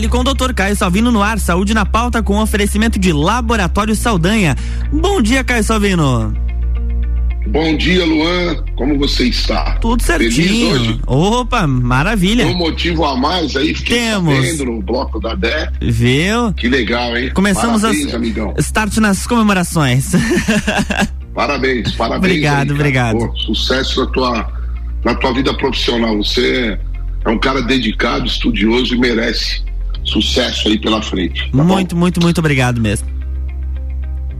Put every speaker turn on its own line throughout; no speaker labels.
Fale com o Dr. Caio Salvino no ar, saúde na pauta com oferecimento de Laboratório Saldanha. Bom dia, Caio Salvino.
Bom dia, Luan. Como você está?
Tudo certinho. Feliz hoje? Opa, maravilha.
Um motivo a mais aí, fiquei
Temos.
no bloco da Dé.
Viu?
Que legal, hein?
Começamos a start nas comemorações.
Parabéns, parabéns.
Obrigado, aí, obrigado. Pô,
sucesso na tua, na tua vida profissional. Você é um cara dedicado, estudioso e merece sucesso aí pela frente.
Tá muito, bom? muito, muito obrigado mesmo.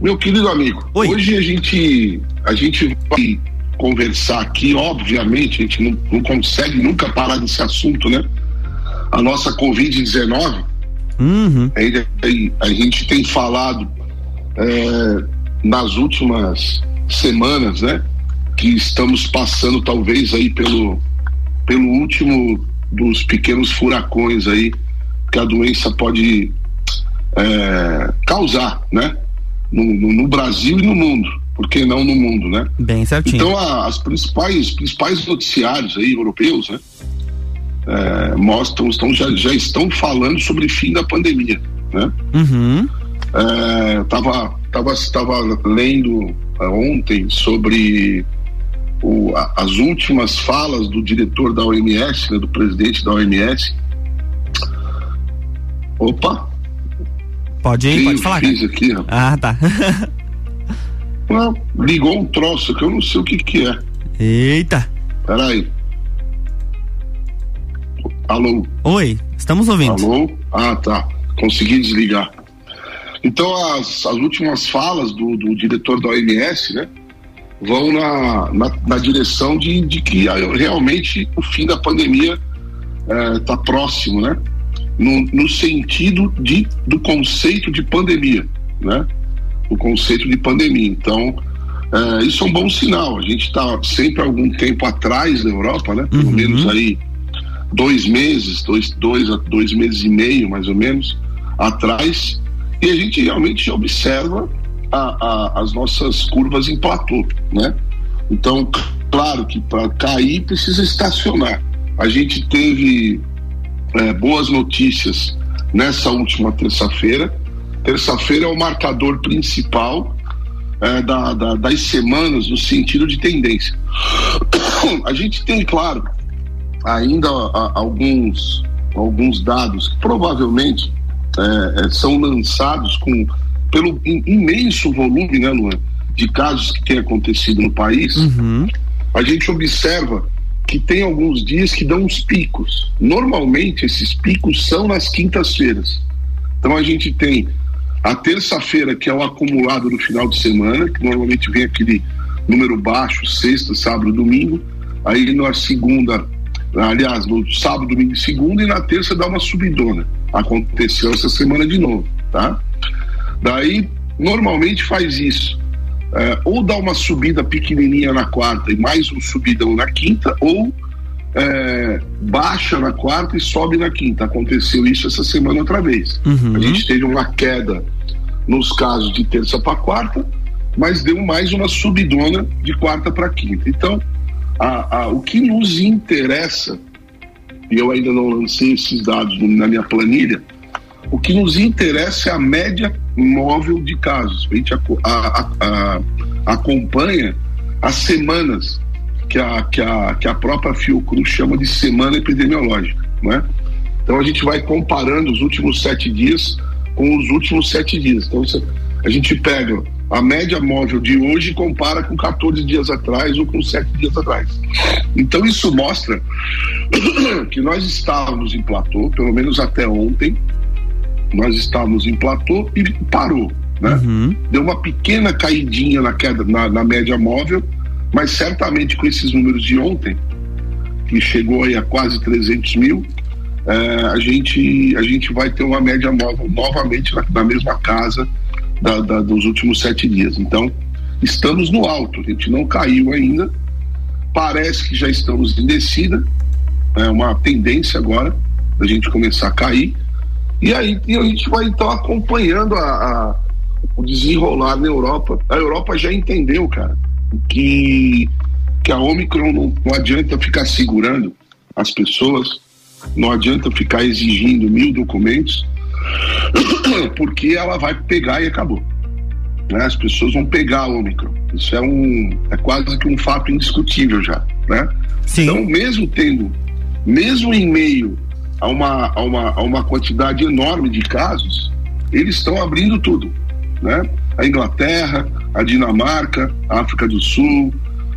Meu querido amigo, Oi. hoje a gente, a gente vai conversar aqui, obviamente, a gente não, não consegue nunca parar desse assunto, né? A nossa Covid-19,
uhum.
a, a, gente tem falado é, nas últimas semanas, né? Que estamos passando talvez aí pelo, pelo último dos pequenos furacões aí que a doença pode é, causar, né? No, no, no, Brasil e no mundo, por que não no mundo, né?
Bem certinho.
Então a, as principais principais noticiários aí europeus, né? É, mostram, estão, já, já estão falando sobre fim da pandemia, né?
Uhum.
É, tava, tava, tava lendo é, ontem sobre o, a, as últimas falas do diretor da OMS, né, do presidente da OMS. Opa!
Pode ir, pode falar.
Fiz aqui,
ah, tá.
ah, ligou um troço que eu não sei o que que é.
Eita!
Peraí. Alô?
Oi, estamos ouvindo.
Alô? Ah, tá. Consegui desligar. Então, as, as últimas falas do, do diretor da OMS, né? vão na, na, na direção de, de, que realmente o fim da pandemia está é, próximo, né? No, no, sentido de, do conceito de pandemia, né? O conceito de pandemia. Então, é, isso é um bom sinal. A gente está sempre algum tempo atrás da Europa, né? Pelo uhum. menos aí dois meses, dois, dois, dois meses e meio, mais ou menos, atrás. E a gente realmente observa a, a, as nossas curvas em platô, né? Então, claro que para cair precisa estacionar. A gente teve é, boas notícias nessa última terça-feira. Terça-feira é o marcador principal é, da, da, das semanas no sentido de tendência. A gente tem, claro, ainda a, alguns, alguns dados que provavelmente é, é são lançados com pelo imenso volume, né, Luan, de casos que tem acontecido no país,
uhum.
a gente observa que tem alguns dias que dão uns picos. Normalmente esses picos são nas quintas-feiras. Então a gente tem a terça-feira, que é o acumulado do final de semana, que normalmente vem aquele número baixo, sexta, sábado, domingo. Aí na segunda, aliás, no sábado, domingo e segunda, e na terça dá uma subidona. Aconteceu essa semana de novo, tá? Daí, normalmente faz isso. É, ou dá uma subida pequenininha na quarta e mais um subidão na quinta, ou é, baixa na quarta e sobe na quinta. Aconteceu isso essa semana outra vez.
Uhum.
A gente teve uma queda nos casos de terça para quarta, mas deu mais uma subidona de quarta para quinta. Então, a, a, o que nos interessa, e eu ainda não lancei esses dados na minha planilha, o que nos interessa é a média móvel de casos. A gente a, a, a, acompanha as semanas que a, que, a, que a própria Fiocruz chama de semana epidemiológica. Né? Então a gente vai comparando os últimos sete dias com os últimos sete dias. Então a gente pega a média móvel de hoje e compara com 14 dias atrás ou com sete dias atrás. Então isso mostra que nós estávamos em platô, pelo menos até ontem, nós estávamos em platô e parou. Né?
Uhum.
Deu uma pequena caidinha na queda na, na, média móvel, mas certamente com esses números de ontem, que chegou aí a quase 300 mil, é, a, gente, a gente vai ter uma média móvel novamente na, na mesma casa da, da, dos últimos sete dias. Então, estamos no alto, a gente não caiu ainda, parece que já estamos em descida, é uma tendência agora da gente começar a cair e aí e a gente vai então acompanhando a, a, o desenrolar na Europa. A Europa já entendeu, cara, que, que a Omicron não, não adianta ficar segurando as pessoas. Não adianta ficar exigindo mil documentos, porque ela vai pegar e acabou. Né? As pessoas vão pegar o Omicron. Isso é um é quase que um fato indiscutível já, né? Sim. Então, mesmo tendo, mesmo em meio a uma, a uma, a uma quantidade enorme de casos, eles estão abrindo tudo, né? A Inglaterra, a Dinamarca, a África do Sul,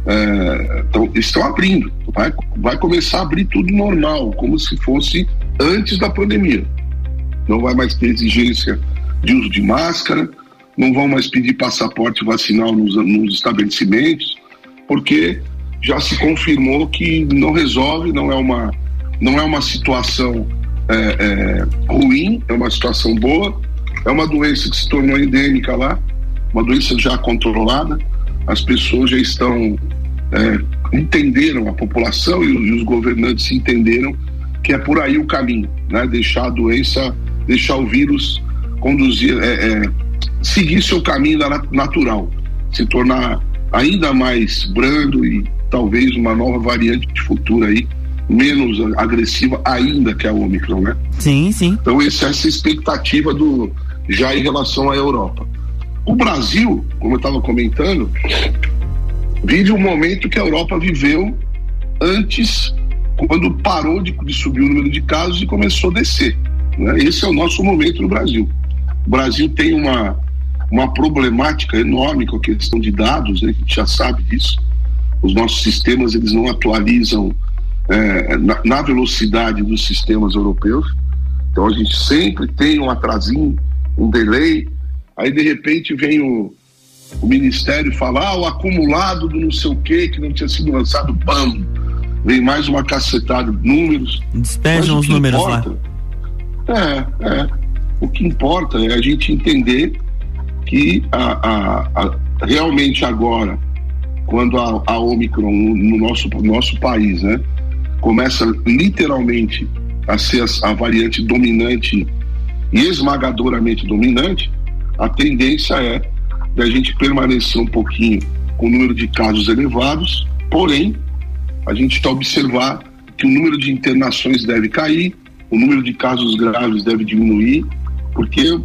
é, então, estão abrindo. Vai, vai começar a abrir tudo normal, como se fosse antes da pandemia. Não vai mais ter exigência de uso de máscara, não vão mais pedir passaporte vacinal nos, nos estabelecimentos, porque já se confirmou que não resolve, não é uma, não é uma situação é, é, ruim, é uma situação boa, é uma doença que se tornou endêmica lá, uma doença já controlada, as pessoas já estão é, entenderam a população e, e, os governantes entenderam que é por aí o caminho, né? Deixar a doença, deixar o vírus conduzir, é, é, seguir seu caminho natural, se tornar ainda mais brando e talvez uma nova variante de futuro aí menos agressiva ainda que a Omicron, né?
Sim, sim.
Então essa, essa expectativa do já em relação à Europa. O Brasil, como eu estava comentando, vive um momento que a Europa viveu antes, quando parou de, de subir o número de casos e começou a descer. Né? Esse é o nosso momento no Brasil. O Brasil tem uma, uma problemática enorme com a questão de dados, né? a gente já sabe disso. Os nossos sistemas eles não atualizam é, na, na velocidade dos sistemas europeus. Então a gente sempre tem um atrasinho, um delay. Aí de repente vem o, o Ministério fala, ah, o acumulado do não sei o que que não tinha sido lançado, bam, vem mais uma cacetada de números.
Despejam os números
importa, lá. É, é. O que importa é a gente entender que a, a, a realmente agora, quando a, a Omicron no nosso, no nosso país, né, começa literalmente a ser a, variante dominante e esmagadoramente dominante, a tendência é da gente permanecer um pouquinho com o número de casos elevados, porém, a gente está observar que o número de internações deve cair, o número de casos graves deve diminuir, porque eu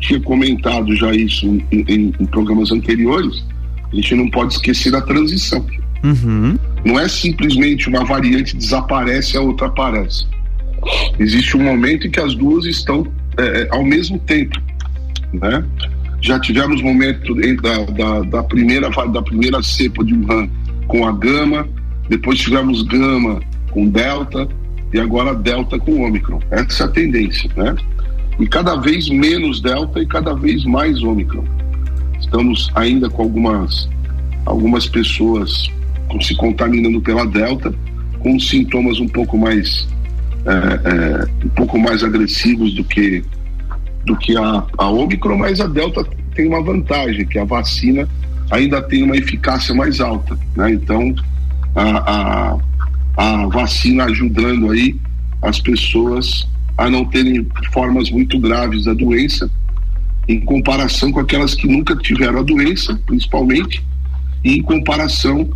tinha comentado já isso em, em, em programas anteriores, a gente não pode esquecer da transição. Uhum. Não é simplesmente uma variante desaparece e a outra aparece. Existe um momento em que as duas estão é, ao mesmo tempo, né? Já tivemos momento da, da, da, primeira, da primeira cepa de Wuhan com a gama, depois tivemos gama com delta e agora delta com ômicron. Essa é a tendência, né? E cada vez menos delta e cada vez mais ômicron. Estamos ainda com algumas, algumas pessoas se contaminando pela delta, com sintomas um pouco mais é, é, um pouco mais agressivos do que do que a, a Omicron, mas a Delta tem uma vantagem, que a vacina ainda tem uma eficácia mais alta, né? Então, a, a, a vacina ajudando aí as pessoas a não terem formas muito graves da doença, em comparação com aquelas que nunca tiveram a doença, principalmente, e em comparação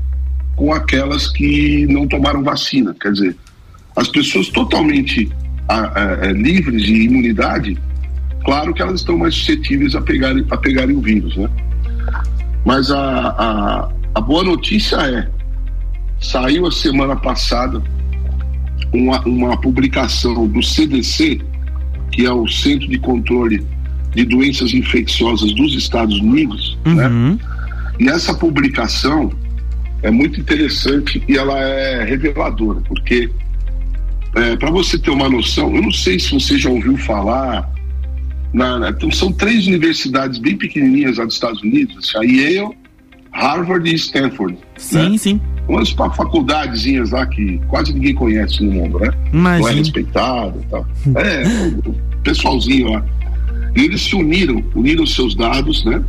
com aquelas que não tomaram vacina. Quer dizer, as pessoas totalmente a, a, a, livres de imunidade Claro que elas estão mais suscetíveis a pegarem, a pegarem o vírus, né? Mas a, a, boa notícia é, saiu a semana passada uma, uma publicação do CDC, que é o Centro de Controle de Doenças Infecciosas dos Estados Unidos, né? uhum. né? E essa publicação é muito interessante e ela é reveladora, porque é, para você ter uma noção, eu não sei se você já ouviu falar na, então são três universidades bem pequenininhas lá dos Estados Unidos, a Yale, Harvard e Stanford.
Sim, né? sim.
Umas faculdadezinhas lá que quase ninguém conhece no mundo, né? Imagina. Não é respeitado e tal. É, o pessoalzinho lá. E eles se uniram, uniram seus dados, né?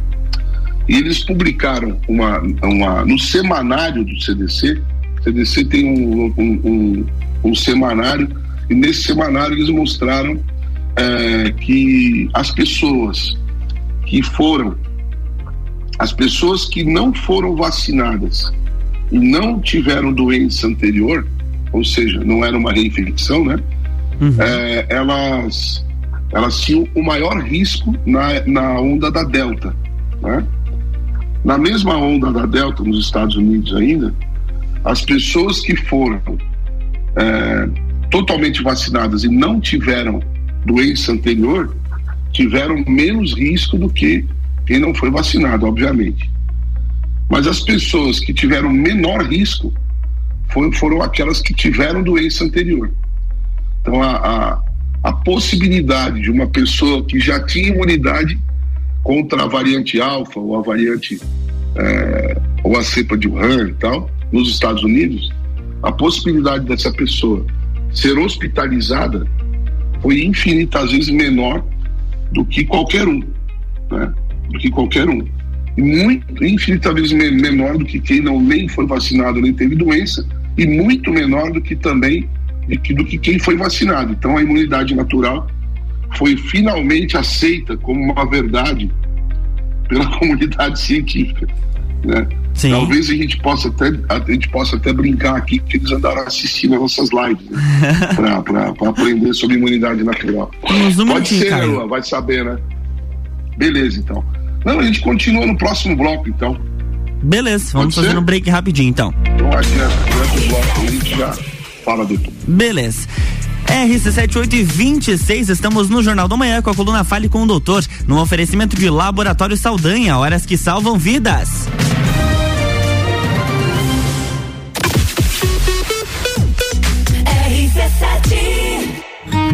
E eles publicaram uma, uma no semanário do CDC. O CDC tem um, um, um, um semanário, e nesse semanário eles mostraram é, que as pessoas que foram, as pessoas que não foram vacinadas e não tiveram doença anterior, ou seja, não era uma reinfecção, né? uhum. é, elas, elas tinham o maior risco na, na onda da Delta. Né? Na mesma onda da Delta, nos Estados Unidos ainda, as pessoas que foram é, totalmente vacinadas e não tiveram doença anterior tiveram menos risco do que quem não foi vacinado, obviamente. Mas as pessoas que tiveram menor risco foram, foram aquelas que tiveram doença anterior. Então, a, a, a possibilidade de uma pessoa que já tinha imunidade contra a variante alfa ou a variante é, ou a cepa de Wuhan e tal, nos Estados Unidos, a possibilidade dessa pessoa ser hospitalizada foi infinitas vezes menor do que qualquer um, né? Do que qualquer um. Muito, infinitas vezes menor do que quem não nem foi vacinado nem teve doença e muito menor do que também do que quem foi vacinado. Então a imunidade natural foi finalmente aceita como uma verdade pela comunidade científica, né? Sim. Talvez a gente possa até a gente possa até brincar aqui que eles andaram assistindo as nossas lives né? para aprender sobre imunidade natural. Pode ser, né? Vai saber, né? Beleza, então. Não, a gente continua no próximo bloco, então.
Beleza, vamos Pode fazer ser? um break rapidinho, então.
Então, adianta, durante o bloco a gente já fala depois.
Beleza. RC7826, estamos no Jornal da Manhã com a coluna Fale com o Doutor, no oferecimento de Laboratório Saldanha, horas que salvam vidas.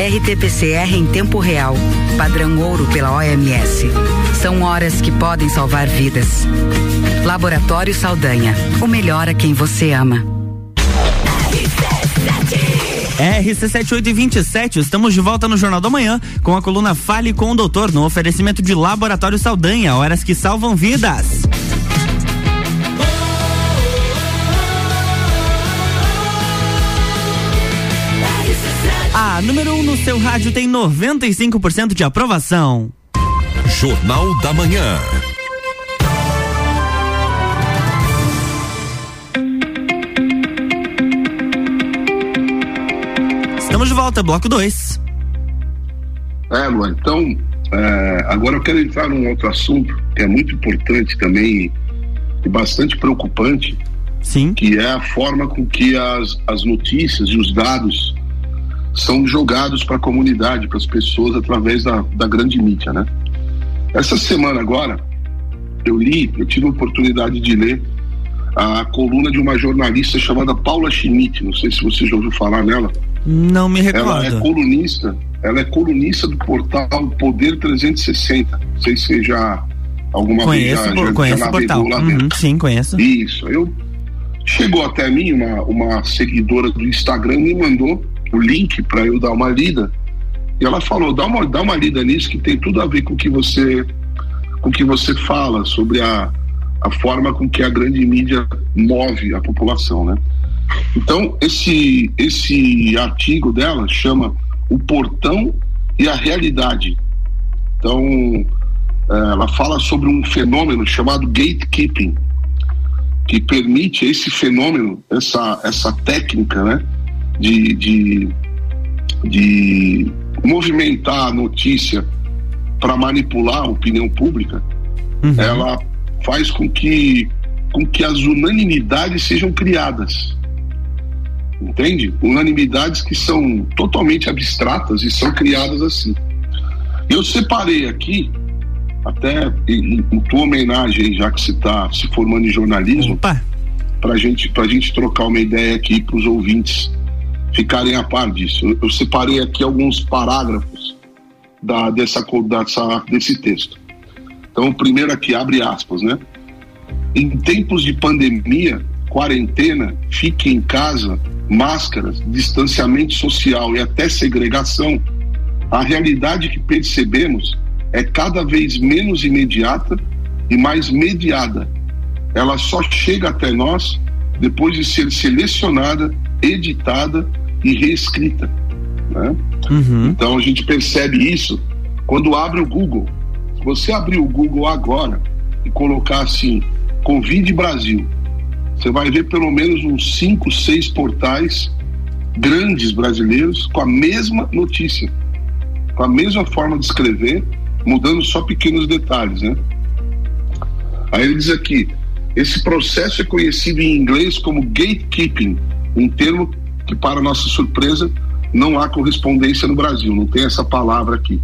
RT-PCR em tempo real, padrão ouro pela OMS. São horas que podem salvar vidas. Laboratório Saldanha, o melhor a quem você ama.
RC7827, estamos de volta no Jornal da Manhã com a coluna Fale com o Doutor no oferecimento de Laboratório Saldanha, horas que salvam vidas. Número 1 um no seu rádio tem 95% de aprovação.
Jornal da Manhã.
Estamos de volta, bloco 2.
É, Luan, então, é, agora eu quero entrar num outro assunto que é muito importante também e bastante preocupante.
Sim.
Que é a forma com que as, as notícias e os dados são jogados para a comunidade, para as pessoas através da, da grande mídia, né? Essa semana agora eu li, eu tive a oportunidade de ler a coluna de uma jornalista chamada Paula Schmidt, não sei se você já ouviu falar nela.
Não me recordo.
Ela é colunista, ela é colunista do portal Poder 360. Não sei se você já alguma
conheço,
vez já, já,
conheço já o portal. Uhum, sim, conheço.
Isso. Eu chegou até mim uma, uma seguidora do Instagram me mandou o link para eu dar uma lida. E ela falou: dá uma, dá uma lida nisso que tem tudo a ver com o que você, com que você fala sobre a, a forma com que a grande mídia move a população, né? Então, esse, esse artigo dela chama O Portão e a Realidade. Então, é, ela fala sobre um fenômeno chamado gatekeeping, que permite esse fenômeno, essa, essa técnica, né? De, de, de movimentar a notícia para manipular a opinião pública, uhum. ela faz com que, com que as unanimidades sejam criadas. Entende? Unanimidades que são totalmente abstratas e são criadas assim. Eu separei aqui, até em, em tua homenagem, já que você está se formando em jornalismo, para gente, a gente trocar uma ideia aqui para os ouvintes ficarem a par disso. Eu, eu separei aqui alguns parágrafos da, dessa, dessa, desse texto. Então, primeiro aqui, abre aspas, né? Em tempos de pandemia, quarentena, fique em casa, máscaras, distanciamento social e até segregação a realidade que percebemos é cada vez menos imediata e mais mediada. Ela só chega até nós depois de ser selecionada, editada e reescrita. Né? Uhum. Então a gente percebe isso quando abre o Google. Se você abrir o Google agora e colocar assim, Covid Brasil, você vai ver pelo menos uns cinco, seis portais grandes brasileiros com a mesma notícia, com a mesma forma de escrever, mudando só pequenos detalhes, né? Aí ele diz aqui, esse processo é conhecido em inglês como gatekeeping, um termo que, para nossa surpresa, não há correspondência no Brasil, não tem essa palavra aqui.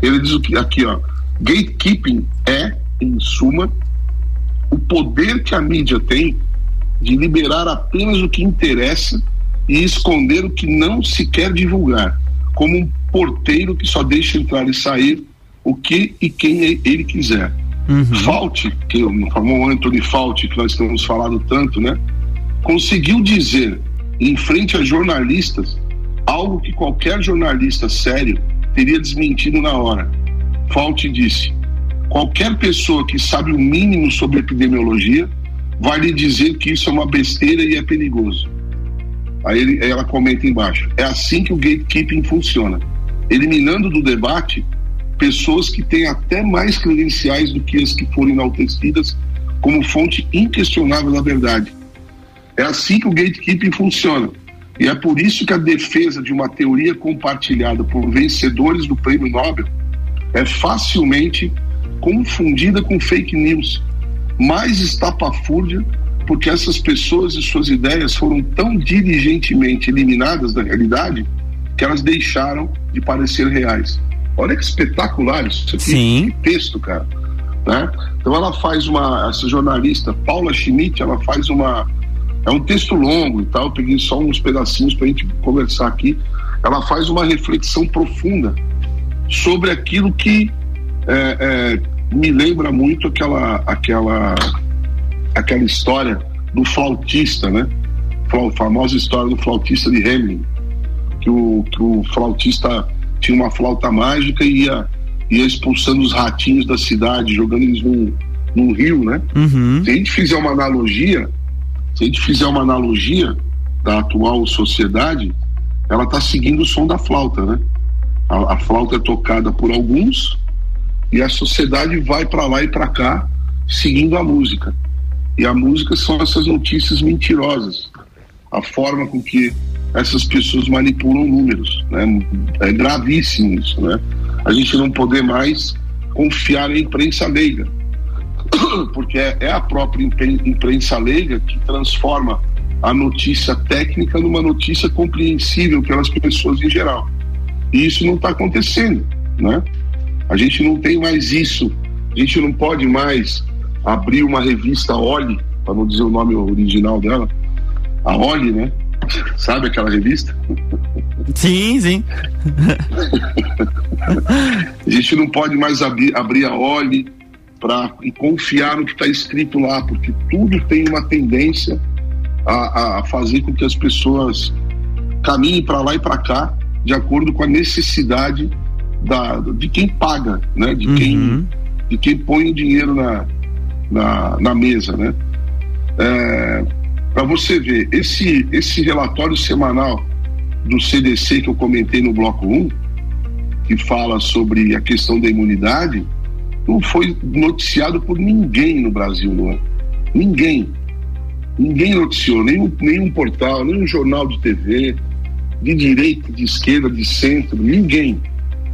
Ele diz aqui, ó, gatekeeping é, em suma, o poder que a mídia tem de liberar apenas o que interessa e esconder o que não se quer divulgar, como um porteiro que só deixa entrar e sair o que e quem ele quiser. Uhum. Fauci, que é o famoso Anthony Fauci, que nós temos falado tanto, né? Conseguiu dizer em frente a jornalistas algo que qualquer jornalista sério teria desmentido na hora. Fauci disse: qualquer pessoa que sabe o mínimo sobre epidemiologia vai lhe dizer que isso é uma besteira e é perigoso. Aí, ele, ela comenta embaixo: é assim que o gatekeeping funciona, eliminando do debate pessoas que têm até mais credenciais do que as que foram enaltecidas como fonte inquestionável da verdade. É assim que o gatekeeping funciona. E é por isso que a defesa de uma teoria compartilhada por vencedores do prêmio Nobel é facilmente confundida com fake news, mais estapafúrdia, porque essas pessoas e suas ideias foram tão diligentemente eliminadas da realidade que elas deixaram de parecer reais. Olha que espetacular isso aqui, Sim. que texto, cara. Né? Então ela faz uma, essa jornalista Paula Schmidt, ela faz uma, é um texto longo e tal, eu peguei só uns pedacinhos para a gente conversar aqui. Ela faz uma reflexão profunda sobre aquilo que é, é, me lembra muito aquela, aquela, aquela história do flautista, né? A famosa história do flautista de Hamelin, que o, que o flautista tinha uma flauta mágica e ia, ia expulsando os ratinhos da cidade, jogando eles num, num rio, né? Uhum. Se a gente fizer uma analogia, se a gente fizer uma analogia da atual sociedade, ela está seguindo o som da flauta, né? A, a, flauta é tocada por alguns e a sociedade vai para lá e para cá seguindo a música. E a música são essas notícias mentirosas, a forma com que essas pessoas manipulam números. Né? É gravíssimo isso. Né? A gente não poder mais confiar na imprensa leiga, porque é a própria imprensa leiga que transforma a notícia técnica numa notícia compreensível pelas pessoas em geral. E isso não está acontecendo. Né? A gente não tem mais isso. A gente não pode mais abrir uma revista Oli, para não dizer o nome original dela, a Oli, né? Sabe aquela revista?
Sim, sim.
a gente não pode mais abrir, abrir a Oli e confiar no que está escrito lá, porque tudo tem uma tendência a, a fazer com que as pessoas caminhem para lá e para cá de acordo com a necessidade da, de quem paga, né? De quem uhum. de quem põe o dinheiro na, na, na mesa, né? É, para você ver, esse, esse relatório semanal do CDC que eu comentei no bloco 1, que fala sobre a questão da imunidade, não foi noticiado por ninguém no Brasil, não é? Ninguém. Ninguém noticiou, nenhum, nenhum portal, nenhum jornal de TV, de direita, de esquerda, de centro, ninguém.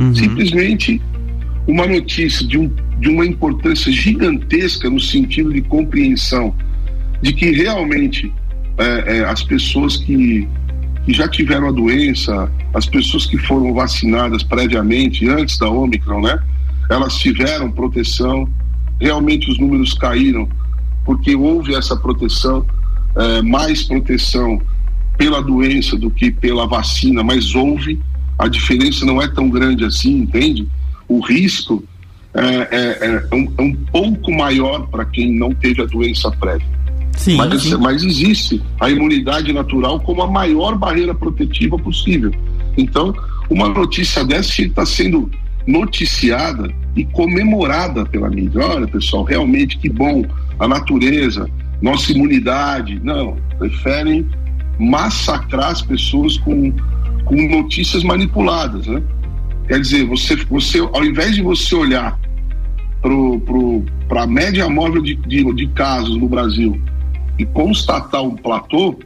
Uhum. Simplesmente uma notícia de, um, de uma importância gigantesca no sentido de compreensão de que realmente é, é, as pessoas que, que já tiveram a doença, as pessoas que foram vacinadas previamente, antes da Omicron, né? Elas tiveram proteção, realmente os números caíram, porque houve essa proteção, é, mais proteção pela doença do que pela vacina, mas houve, a diferença não é tão grande assim, entende? O risco é, é, é um, é um pouco maior para quem não teve a doença prévia. Sim, mas, sim. mas existe a imunidade natural como a maior barreira protetiva possível. Então, uma notícia dessa tinha que estar tá sendo noticiada e comemorada pela mídia. Olha, pessoal, realmente que bom a natureza, nossa imunidade. Não, preferem massacrar as pessoas com, com notícias manipuladas, né? Quer dizer, você, você, ao invés de você olhar para a média móvel de, de, de casos no Brasil e constatar um platô,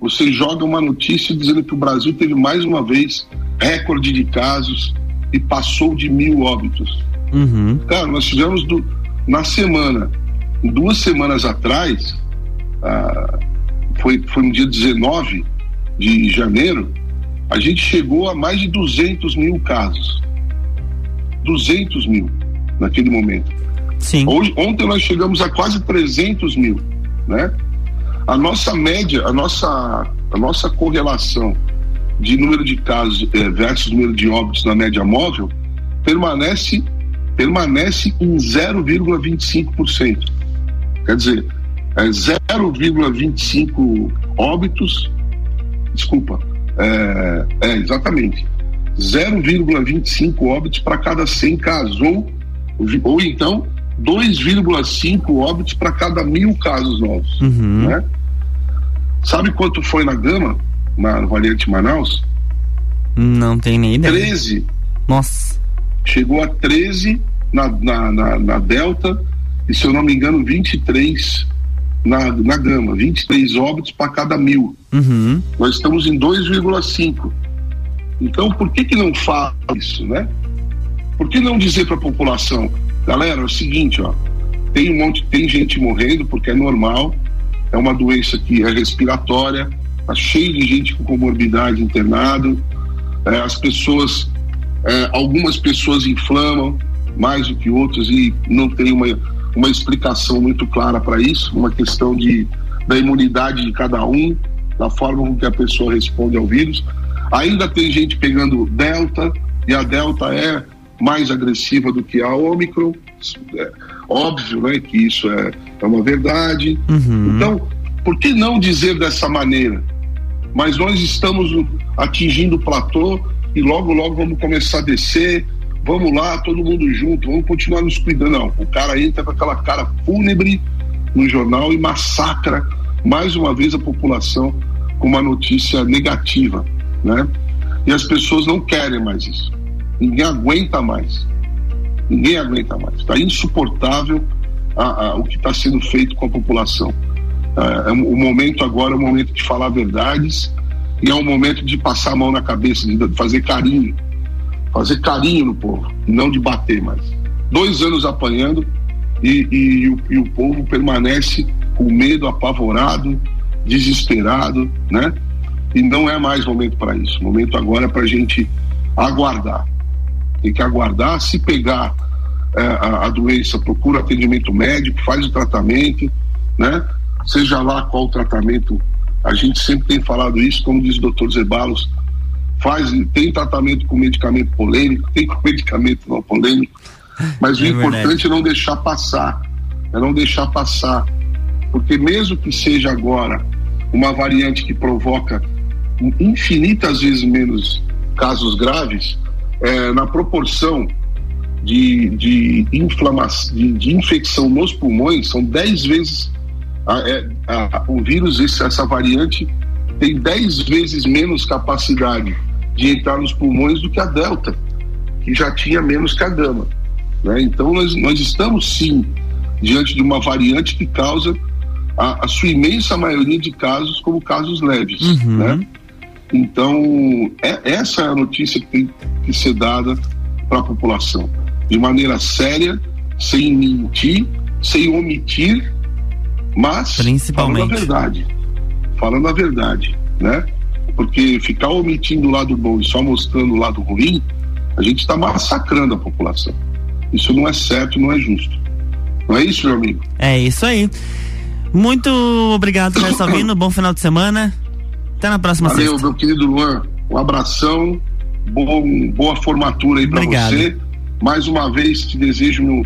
você joga uma notícia dizendo que o Brasil teve mais uma vez recorde de casos e passou de mil óbitos. Uhum. Cara, nós tivemos do, na semana, duas semanas atrás, ah, foi, foi no dia 19 de janeiro, a gente chegou a mais de 200 mil casos. 200 mil naquele momento.
Sim.
Hoje, ontem nós chegamos a quase 300 mil, né? A nossa média, a nossa, a nossa correlação de número de casos eh, versus número de óbitos na média móvel permanece permanece em 0,25%. Quer dizer, é 0,25 óbitos, desculpa, é, é exatamente 0,25 óbitos para cada 100 casos, ou, ou então 2,5 óbitos para cada mil casos novos. Uhum. Né? Sabe quanto foi na Gama, na variante Manaus?
Não tem nem ideia.
13.
Nossa.
Chegou a 13 na, na, na, na Delta e, se eu não me engano, 23 na, na Gama. 23 óbitos para cada mil. Uhum. Nós estamos em 2,5. Então, por que, que não fala isso, né? Por que não dizer para a população, galera, é o seguinte, ó, tem um monte, tem gente morrendo porque é normal, é uma doença que é respiratória, tá cheio de gente com comorbidade internado, é, as pessoas, é, algumas pessoas inflamam mais do que outras e não tem uma, uma explicação muito clara para isso, uma questão de, da imunidade de cada um, da forma com que a pessoa responde ao vírus. Ainda tem gente pegando Delta, e a Delta é mais agressiva do que a Ômicron. É óbvio né, que isso é, é uma verdade. Uhum. Então, por que não dizer dessa maneira? Mas nós estamos atingindo o platô e logo, logo vamos começar a descer. Vamos lá, todo mundo junto, vamos continuar nos cuidando. Não, o cara entra com aquela cara fúnebre no jornal e massacra mais uma vez a população com uma notícia negativa né? E as pessoas não querem mais isso. Ninguém aguenta mais. Ninguém aguenta mais. Está insuportável a, a, o que está sendo feito com a população. É, é, o momento agora é o momento de falar verdades e é o momento de passar a mão na cabeça, de fazer carinho. Fazer carinho no povo, não de bater mais. Dois anos apanhando e, e, e, o, e o povo permanece com medo, apavorado, desesperado, né? E não é mais momento para isso. O momento agora é para a gente aguardar. Tem que aguardar. Se pegar é, a, a, doença, procura atendimento médico, faz o tratamento, né? Seja lá qual o tratamento. A gente sempre tem falado isso, como diz o doutor Zebalos, faz, tem tratamento com medicamento polêmico, tem com medicamento não polêmico, mas é o importante é não deixar passar, é não deixar passar, porque mesmo que seja agora uma variante que provoca infinitas vezes menos casos graves é, na proporção de, de, inflamação, de, de, infecção nos pulmões, são 10 vezes a, é, a, o vírus, essa variante, tem 10 vezes menos capacidade de entrar nos pulmões do que a Delta, que já tinha menos que a Gama. Né? Então, nós, nós estamos sim diante de uma variante que causa a, a sua imensa maioria de casos como casos leves. Uhum. Né? Então, é, essa é a notícia que tem que ser dada para a população, de maneira séria, sem mentir, sem omitir, mas falando a verdade. Falando a verdade, né? Porque ficar omitindo o lado bom e só mostrando o lado ruim, a gente está massacrando a população. Isso não é certo, não é justo. Não é isso, meu amigo?
É isso aí. Muito obrigado, Salvino. Bom final de semana. Até na próxima
Valeu,
sexta.
meu querido Luan. Um abração, bom, boa formatura aí para você. Mais uma vez te desejo um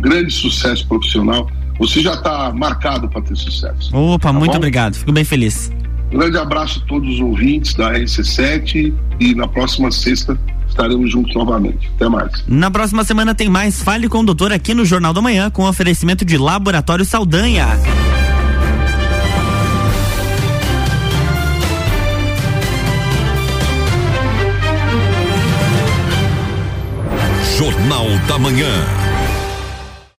grande sucesso profissional. Você já está marcado para ter sucesso.
Opa, tá muito bom? obrigado. Fico bem feliz.
Um grande abraço a todos os ouvintes da RC7 e na próxima sexta estaremos juntos novamente. Até mais.
Na próxima semana tem mais Fale com o Doutor aqui no Jornal da Manhã com oferecimento de Laboratório Saldanha.
Jornal da Manhã.